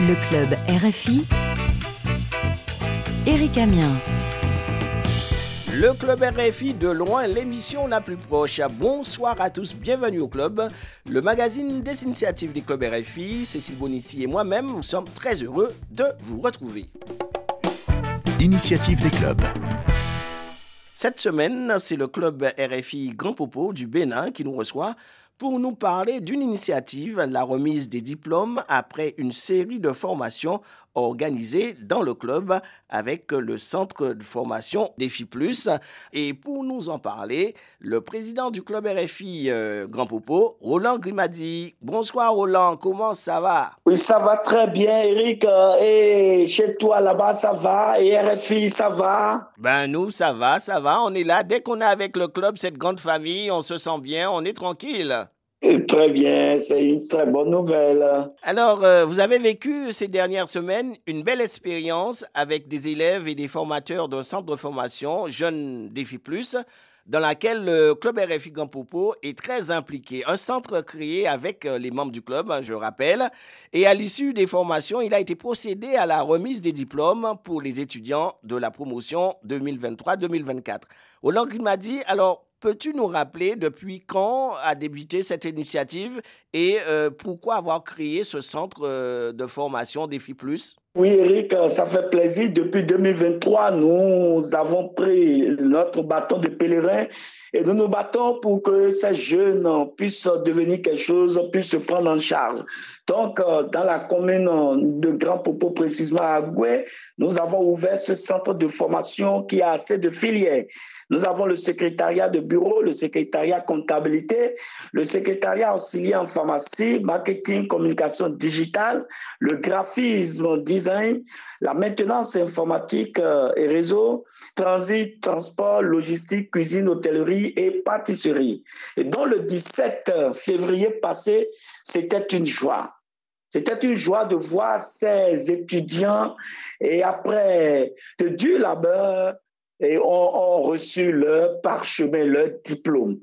Le club RFI, Eric Amien. Le club RFI de loin, l'émission la plus proche. Bonsoir à tous, bienvenue au club. Le magazine des initiatives du club RFI, Cécile Bonissi et moi-même, nous sommes très heureux de vous retrouver. Initiative des clubs. Cette semaine, c'est le club RFI Grand Popo du Bénin qui nous reçoit pour nous parler d'une initiative, la remise des diplômes après une série de formations organisées dans le club avec le centre de formation Défi Plus. Et pour nous en parler, le président du club RFI euh, Grand Popo, Roland Grimadi. Bonsoir Roland, comment ça va? Oui, ça va très bien Eric. Euh, et chez toi là-bas, ça va? Et RFI, ça va? Ben nous, ça va, ça va. On est là. Dès qu'on est avec le club, cette grande famille, on se sent bien, on est tranquille. Très bien, c'est une très bonne nouvelle. Alors, euh, vous avez vécu ces dernières semaines une belle expérience avec des élèves et des formateurs d'un centre de formation Jeunes Défi Plus, dans laquelle le club RFI Gampopo est très impliqué. Un centre créé avec euh, les membres du club, hein, je rappelle. Et à l'issue des formations, il a été procédé à la remise des diplômes pour les étudiants de la promotion 2023-2024. Hollande m'a dit, alors, Peux-tu nous rappeler depuis quand a débuté cette initiative et euh, pourquoi avoir créé ce centre euh, de formation Défi Plus? Oui, Eric, ça fait plaisir. Depuis 2023, nous avons pris notre bâton de pèlerin et nous nous battons pour que ces jeunes puissent devenir quelque chose, puissent se prendre en charge. Donc, euh, dans la commune de Grand Popo, précisément à Goué, nous avons ouvert ce centre de formation qui a assez de filières. Nous avons le secrétariat de bureau, le secrétariat comptabilité, le secrétariat auxiliaire en pharmacie, marketing, communication digitale, le graphisme, design, la maintenance informatique euh, et réseau, transit, transport, logistique, cuisine, hôtellerie et pâtisserie. Et dans le 17 février passé, c'était une joie. C'était une joie de voir ces étudiants et après de dur labeur, et ont, reçu leur parchemin, leur diplôme.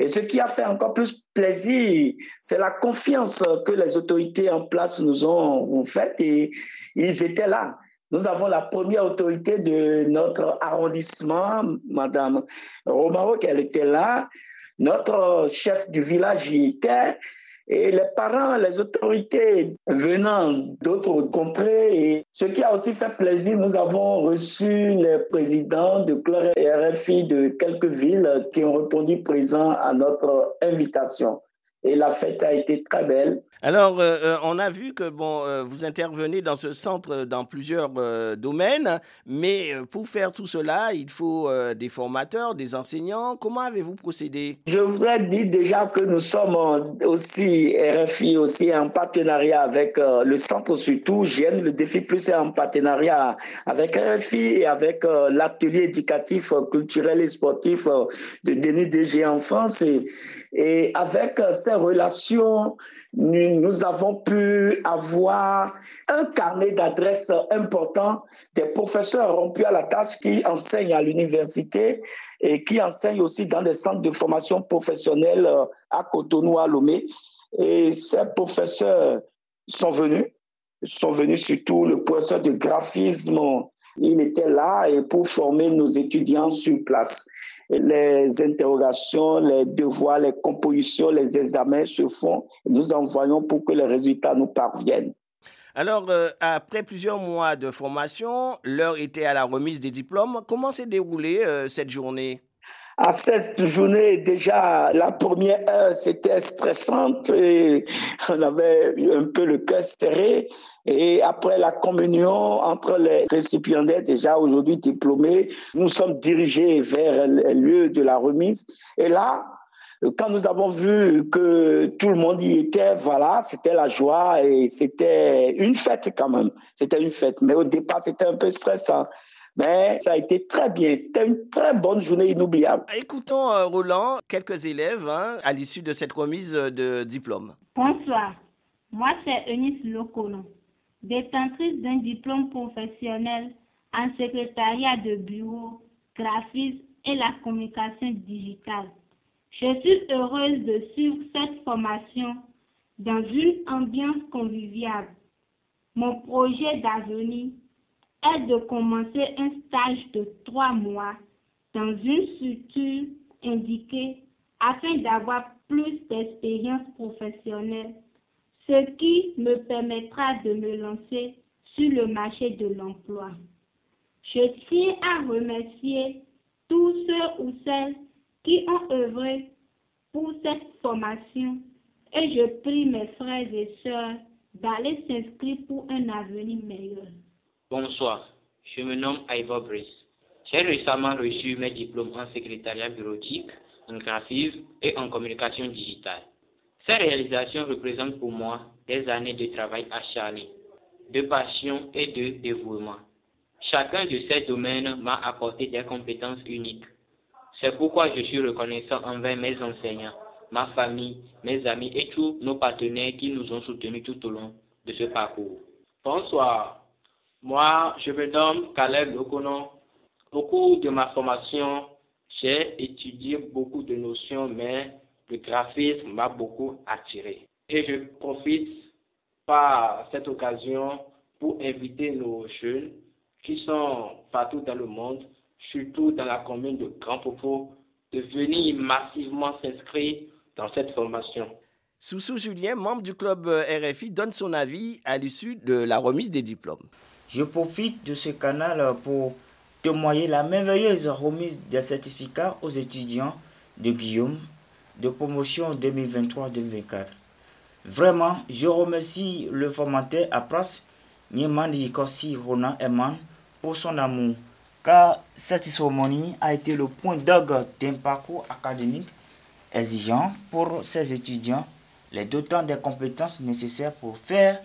Et ce qui a fait encore plus plaisir, c'est la confiance que les autorités en place nous ont faite et ils étaient là. Nous avons la première autorité de notre arrondissement, Madame Romaro, qu'elle était là. Notre chef du village y était. Et les parents, les autorités venant d'autres contrées, et ce qui a aussi fait plaisir, nous avons reçu les présidents de et RFI de quelques villes qui ont répondu présents à notre invitation et la fête a été très belle. Alors, euh, euh, on a vu que bon, euh, vous intervenez dans ce centre dans plusieurs domaines, mais pour faire tout cela, il faut des formateurs, des enseignants. Comment avez-vous procédé? Je voudrais dire déjà que nous sommes aussi RFI aussi en partenariat avec le centre surtout GN, le défi plus est en partenariat avec RFI et avec l'atelier éducatif, culturel et sportif de Denis DG en France et et avec euh, ces relations, nous, avons pu avoir un carnet d'adresses important. Des professeurs rompus à la tâche qui enseignent à l'université et qui enseignent aussi dans des centres de formation professionnelle euh, à Cotonou, à Lomé. Et ces professeurs sont venus, sont venus surtout le professeur de graphisme, il était là pour former nos étudiants sur place les interrogations, les devoirs, les compositions, les examens se font. Nous envoyons pour que les résultats nous parviennent. Alors, euh, après plusieurs mois de formation, l'heure était à la remise des diplômes. Comment s'est déroulée euh, cette journée? À cette journée, déjà, la première heure, c'était stressante et on avait un peu le cœur serré. Et après la communion entre les récipiendaires, déjà aujourd'hui diplômés, nous sommes dirigés vers le lieu de la remise. Et là, quand nous avons vu que tout le monde y était, voilà, c'était la joie et c'était une fête quand même. C'était une fête. Mais au départ, c'était un peu stressant. Mais ça a été très bien. C'était une très bonne journée inoubliable. Écoutons, euh, Roland, quelques élèves hein, à l'issue de cette remise de diplôme. Bonsoir. Moi, c'est Eunice Locono, détentrice d'un diplôme professionnel en secrétariat de bureau, graphisme et la communication digitale. Je suis heureuse de suivre cette formation dans une ambiance conviviale. Mon projet d'avenir est de commencer un stage de trois mois dans une structure indiquée afin d'avoir plus d'expérience professionnelle, ce qui me permettra de me lancer sur le marché de l'emploi. Je tiens à remercier tous ceux ou celles qui ont œuvré pour cette formation et je prie mes frères et sœurs d'aller s'inscrire pour un avenir meilleur. Bonsoir, je me nomme Ivor Brice. J'ai récemment reçu mes diplômes en secrétariat bureautique, en graphisme et en communication digitale. Ces réalisations représentent pour moi des années de travail acharné, de passion et de dévouement. Chacun de ces domaines m'a apporté des compétences uniques. C'est pourquoi je suis reconnaissant envers mes enseignants, ma famille, mes amis et tous nos partenaires qui nous ont soutenus tout au long de ce parcours. Bonsoir. Moi, je me nomme Caleb Lokonon. Au cours de ma formation, j'ai étudié beaucoup de notions, mais le graphisme m'a beaucoup attiré. Et je profite par cette occasion pour inviter nos jeunes qui sont partout dans le monde, surtout dans la commune de Grand Popo, de venir massivement s'inscrire dans cette formation. Soussou Julien, membre du club euh, RFI, donne son avis à l'issue de la remise des diplômes. Je profite de ce canal pour témoigner la merveilleuse remise des certificats aux étudiants de Guillaume de promotion 2023-2024. Vraiment, je remercie le formateur Apras, Niemandi Kossi Ronan Eman, pour son amour, car cette cérémonie a été le point d'orgue d'un parcours académique exigeant pour ces étudiants, les dotant des compétences nécessaires pour faire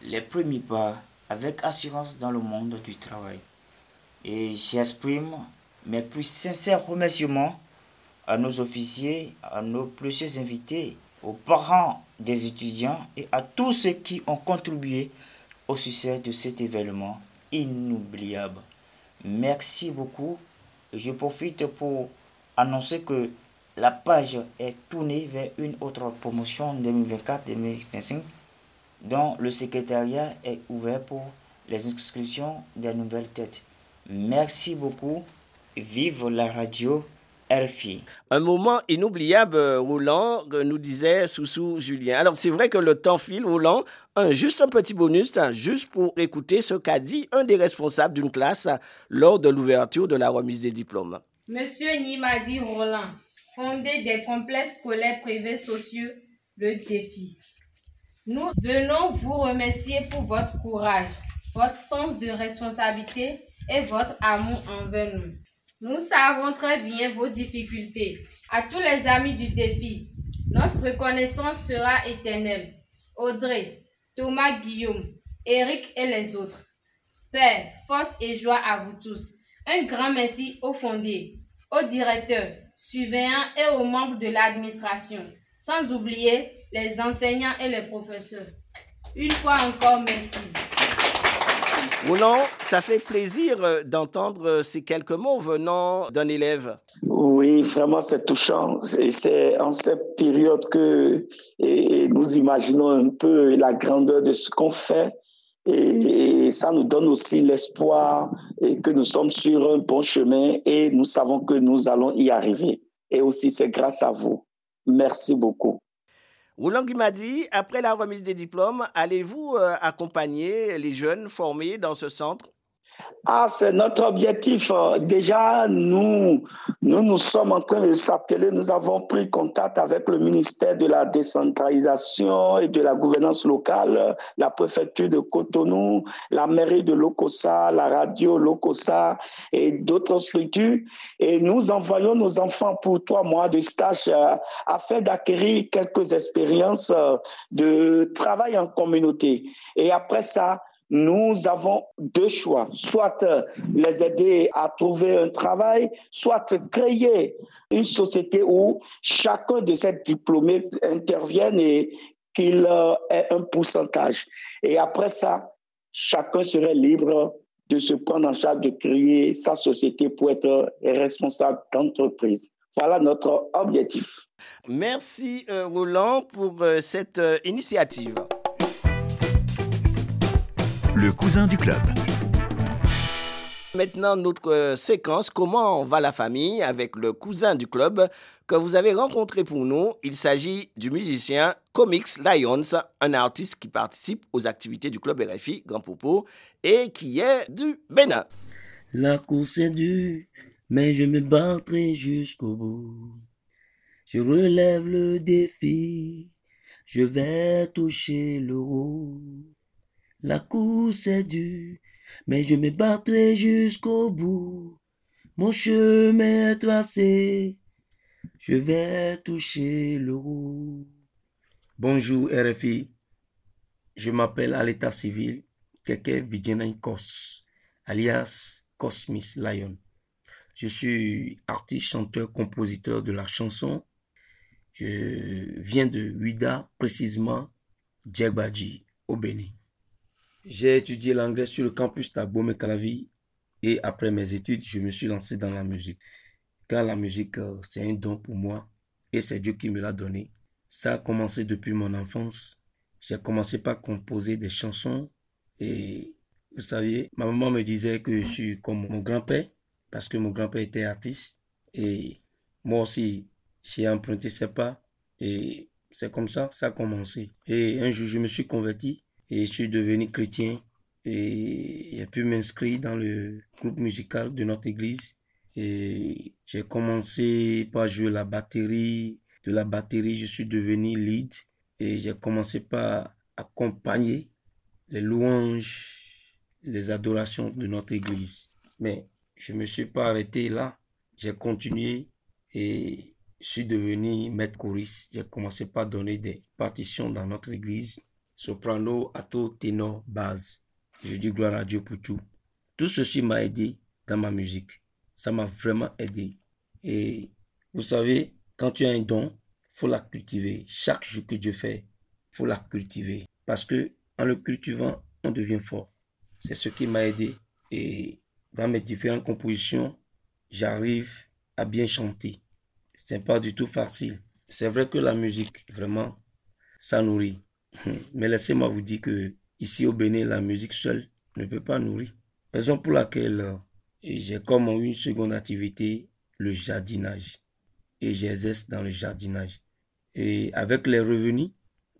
les premiers pas avec assurance dans le monde du travail. Et j'exprime mes plus sincères remerciements à nos officiers, à nos précieux invités, aux parents des étudiants et à tous ceux qui ont contribué au succès de cet événement inoubliable. Merci beaucoup. Je profite pour annoncer que la page est tournée vers une autre promotion 2024-2025 dont le secrétariat est ouvert pour les inscriptions des nouvelles têtes. Merci beaucoup. Vive la radio RFI. Un moment inoubliable, Roland, nous disait Soussou Julien. Alors, c'est vrai que le temps file, Roland. Un, juste un petit bonus, hein, juste pour écouter ce qu'a dit un des responsables d'une classe lors de l'ouverture de la remise des diplômes. Monsieur Nimadi Roland, fondé des complexes scolaires privés sociaux, le défi. Nous venons vous remercier pour votre courage, votre sens de responsabilité et votre amour envers nous. Nous savons très bien vos difficultés. À tous les amis du défi, notre reconnaissance sera éternelle. Audrey, Thomas Guillaume, Eric et les autres. Père, force et joie à vous tous. Un grand merci aux fondés, aux directeurs, surveillants et aux membres de l'administration, sans oublier les enseignants et les professeurs. Une fois encore, merci. Roland, ça fait plaisir euh, d'entendre euh, ces quelques mots venant d'un élève. Oui, vraiment, c'est touchant. C'est en cette période que nous imaginons un peu la grandeur de ce qu'on fait. Et, ça nous donne aussi l'espoir que nous sommes sur un bon chemin et nous savons que nous allons y arriver. Et aussi, c'est grâce à vous. Merci beaucoup. Roland Guimadi, après la remise des diplômes, allez-vous euh, accompagner les jeunes formés dans ce centre ah, c'est notre objectif. Déjà, nous, nous, nous sommes en train de s'appeler. Nous avons pris contact avec le ministère de la décentralisation et de la gouvernance locale, la préfecture de Cotonou, la mairie de Lokosa, la radio Lokosa et d'autres structures. Et nous envoyons nos enfants pour trois mois de stage euh, afin d'acquérir quelques expériences euh, de travail en communauté. Et après ça, nous avons deux choix, soit euh, les aider à trouver un travail, soit créer une société où chacun de ces diplômés intervienne et qu'il euh, ait un pourcentage. Et après ça, chacun serait libre de se prendre en charge de créer sa société pour être responsable d'entreprise. Voilà notre objectif. Merci euh, Roland pour cette initiative. Le cousin du club. Maintenant, notre euh, séquence Comment va la famille avec le cousin du club que vous avez rencontré pour nous? Il s'agit du musicien Comics Lions, un artiste qui participe aux activités du club RFI Grand Popo et qui est du Bénin. La course est dure, mais je me battrai jusqu'au bout. Je relève le défi, je vais toucher le haut. La course est dure, mais je me battrai jusqu'au bout. Mon chemin est tracé, je vais toucher le haut. Bonjour RFI, je m'appelle à l'état civil Keke Vidjenaï Kos, alias Cosmis Lion. Je suis artiste, chanteur, compositeur de la chanson. Je viens de Huida, précisément Djebadji, au Bénin. J'ai étudié l'anglais sur le campus Tabome Calavi et après mes études, je me suis lancé dans la musique. Car la musique, euh, c'est un don pour moi et c'est Dieu qui me l'a donné. Ça a commencé depuis mon enfance. J'ai commencé par composer des chansons et vous savez, ma maman me disait que je suis comme mon grand-père parce que mon grand-père était artiste et moi aussi, j'ai emprunté ses pas et c'est comme ça, ça a commencé. Et un jour, je me suis converti et je suis devenu chrétien et j'ai pu m'inscrire dans le groupe musical de notre église et j'ai commencé par jouer la batterie. De la batterie, je suis devenu lead et j'ai commencé par accompagner les louanges, les adorations de notre église. Mais je me suis pas arrêté là. J'ai continué et je suis devenu maître choriste. J'ai commencé par donner des partitions dans notre église soprano, alto, ténor, basse. Je dis gloire à Dieu pour tout. Tout ceci m'a aidé dans ma musique. Ça m'a vraiment aidé. Et vous savez, quand tu as un don, faut la cultiver. Chaque jour que Dieu fait, faut la cultiver. Parce que en le cultivant, on devient fort. C'est ce qui m'a aidé. Et dans mes différentes compositions, j'arrive à bien chanter. C'est pas du tout facile. C'est vrai que la musique, vraiment, ça nourrit. Mais laissez-moi vous dire que ici au Bénin, la musique seule ne peut pas nourrir. Raison pour laquelle euh, j'ai comme une seconde activité le jardinage. Et j'exerce dans le jardinage. Et avec les revenus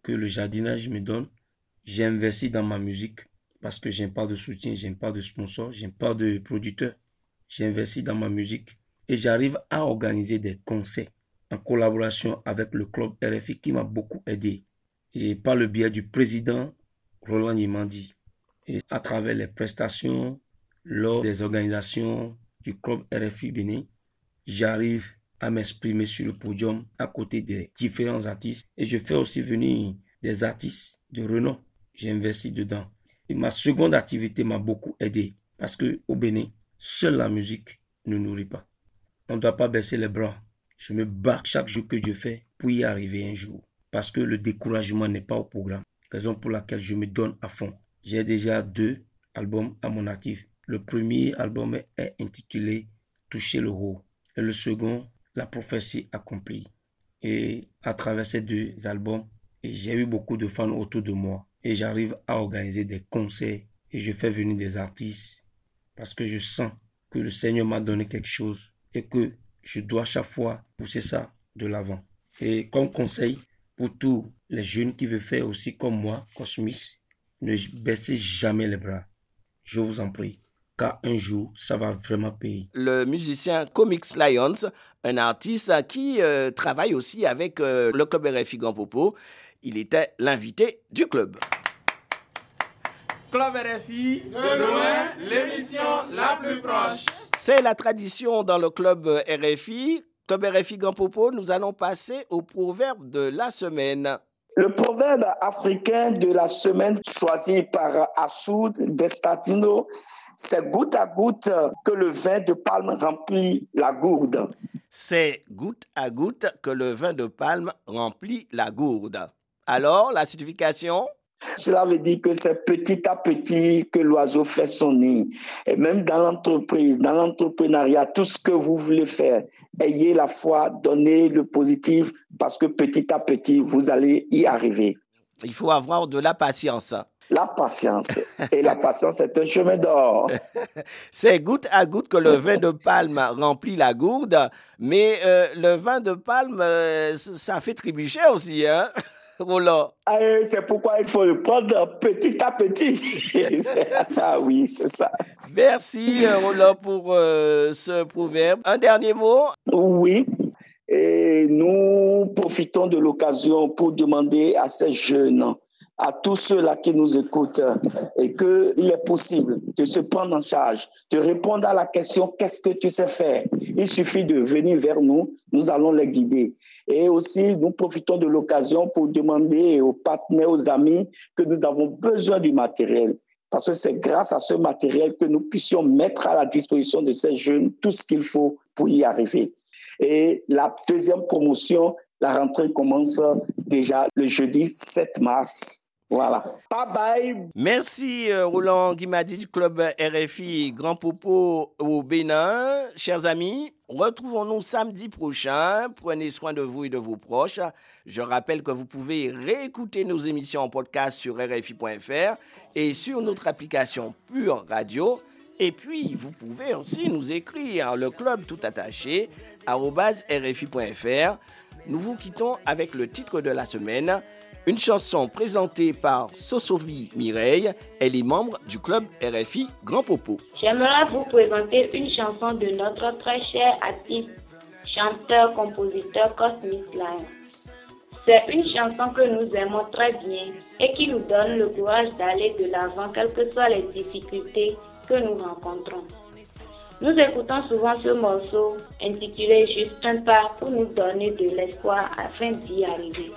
que le jardinage me donne, j'ai investi dans ma musique parce que j'aime pas de soutien, j'aime pas de sponsor, j'aime pas de producteur. J'ai investi dans ma musique et j'arrive à organiser des concerts en collaboration avec le club RFI qui m'a beaucoup aidé et par le biais du président Roland Yimandi. Et à travers les prestations lors des organisations du club RFI Bénin, j'arrive à m'exprimer sur le podium à côté des différents artistes et je fais aussi venir des artistes de renom. J'ai investi dedans. Et ma seconde activité m'a beaucoup aidé parce que au Bénin, seule la musique ne nourrit pas. On ne doit pas baisser les bras. Je me bats chaque jour que je fais pour y arriver un jour parce que le découragement n'est pas au programme. Raison pour laquelle je me donne à fond. J'ai déjà deux albums à mon actif. Le premier album est intitulé Toucher le haut et le second La prophétie accomplie. Et à travers ces deux albums, j'ai eu beaucoup de fans autour de moi et j'arrive à organiser des concerts et je fais venir des artistes parce que je sens que le Seigneur m'a donné quelque chose et que je dois chaque fois pousser ça de l'avant. Et comme conseil, pour tous les jeunes qui veulent faire aussi comme moi, Cosmis, ne baissez jamais les bras. Je vous en prie. Car un jour, ça va vraiment payer. Le musicien Comics Lions, un artiste qui euh, travaille aussi avec euh, le club RFI Gampopo, il était l'invité du club. Club RFI, de loin, l'émission la plus proche. C'est la tradition dans le club RFI. Comme RFI Gampopo, nous allons passer au proverbe de la semaine. Le proverbe africain de la semaine choisi par Assoud Destatino, c'est goutte à goutte que le vin de palme remplit la gourde. C'est goutte à goutte que le vin de palme remplit la gourde. Alors, la signification? Cela veut dire que c'est petit à petit que l'oiseau fait son nid. Et même dans l'entreprise, dans l'entrepreneuriat, tout ce que vous voulez faire, ayez la foi, donnez le positif, parce que petit à petit, vous allez y arriver. Il faut avoir de la patience. La patience. Et la patience est un chemin d'or. C'est goutte à goutte que le vin de palme remplit la gourde, mais euh, le vin de palme, euh, ça fait trébucher aussi, hein Roland. Ah, c'est pourquoi il faut le prendre petit à petit. ah oui, c'est ça. Merci euh, Roland pour ce proverbe. Un dernier mot? Oui. Et nous profitons de l'occasion pour demander à ces jeunes à tous ceux-là qui nous écoutent et qu'il est possible de se prendre en charge, de répondre à la question qu'est-ce que tu sais faire? Il suffit de venir vers nous, nous allons les guider. Et aussi, nous profitons de l'occasion pour demander aux partenaires, aux amis que nous avons besoin du matériel. Parce que c'est grâce à ce matériel que nous puissions mettre à la disposition de ces jeunes tout ce qu'il faut pour y arriver. Et la deuxième promotion, la rentrée commence déjà le jeudi 7 mars voilà. Bye bye. Merci euh, Roland Guimadi du club RFI Grand Popo au Bénin. Chers amis, retrouvons-nous samedi prochain. Prenez soin de vous et de vos proches. Je rappelle que vous pouvez réécouter nos émissions en podcast sur RFI.fr et sur notre application Pure Radio. Et puis, vous pouvez aussi nous écrire le club tout attaché rfi.fr. Nous vous quittons avec le titre de la semaine. Une chanson présentée par Sosovi Mireille. Elle est membre du club RFI Grand Popo. J'aimerais vous présenter une chanson de notre très cher artiste, chanteur, compositeur Cosmic Lion. C'est une chanson que nous aimons très bien et qui nous donne le courage d'aller de l'avant, quelles que soient les difficultés que nous rencontrons. Nous écoutons souvent ce morceau intitulé Juste un pas pour nous donner de l'espoir afin d'y arriver.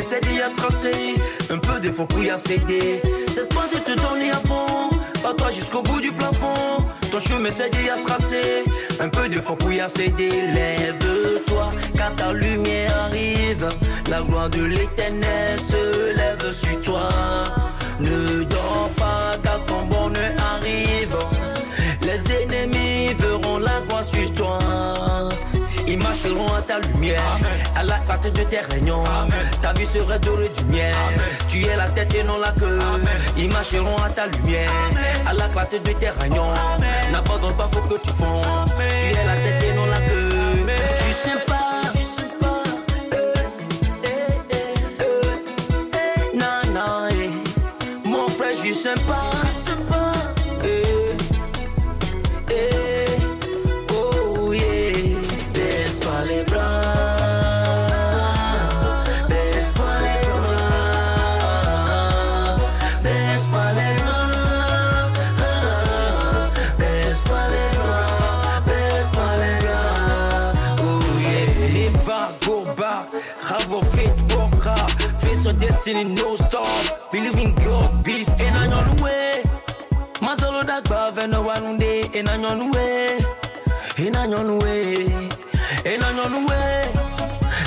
C'est déjà tracé, un peu de fond pour y accéder. C'est pas de te donner à fond, pas toi jusqu'au bout du plafond. Ton chemin c'est déjà tracé, un peu de fond pour y accéder. Lève-toi, quand ta lumière arrive, la gloire de l'éternel se lève sur toi. Ne lumière, à la clarté de tes réunions. Ta vie serait dorée du miel. Tu es la tête et non la queue. Ils marcheront à ta lumière, à la clarté de tes réunions. N'abandonne pas, faut que tu fonces. Tu es la tête et non la queue. Je sais pas. Je sais pas.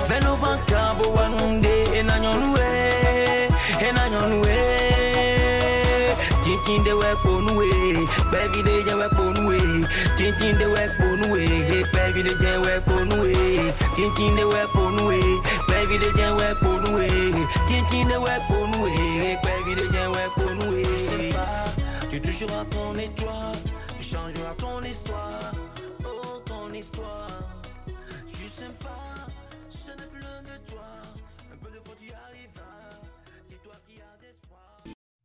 Men over cabo one day in a way, in a way. Thinking the weapon way, baby they weapon way. Thinking the weapon way, baby they weapon way. Thinking the weapon way, baby they weapon way. Thinking the weapon way, baby they weapon way. Tu toucheras ton étoile, tu changeras ton histoire, oh ton histoire.